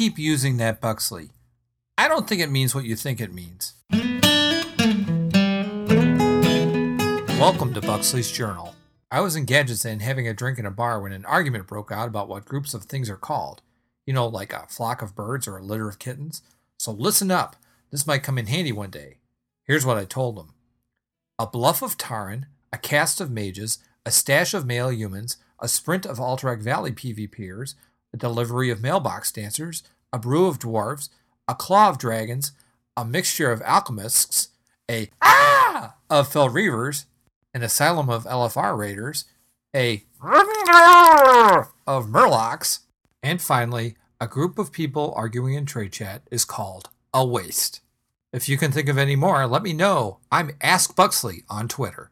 keep using that Buxley. I don't think it means what you think it means. Welcome to Buxley's Journal. I was in Gadgetzan having a drink in a bar when an argument broke out about what groups of things are called. You know, like a flock of birds or a litter of kittens. So listen up. This might come in handy one day. Here's what I told them A bluff of tauren, a cast of mages, a stash of male humans, a sprint of Alterac Valley PvPers, a delivery of mailbox dancers, a brew of dwarves, a claw of dragons, a mixture of alchemists, a ah of Fel Reavers, an asylum of LFR raiders, a of Murlocs, and finally, a group of people arguing in trade chat is called a waste. If you can think of any more, let me know. I'm Ask Buxley on Twitter.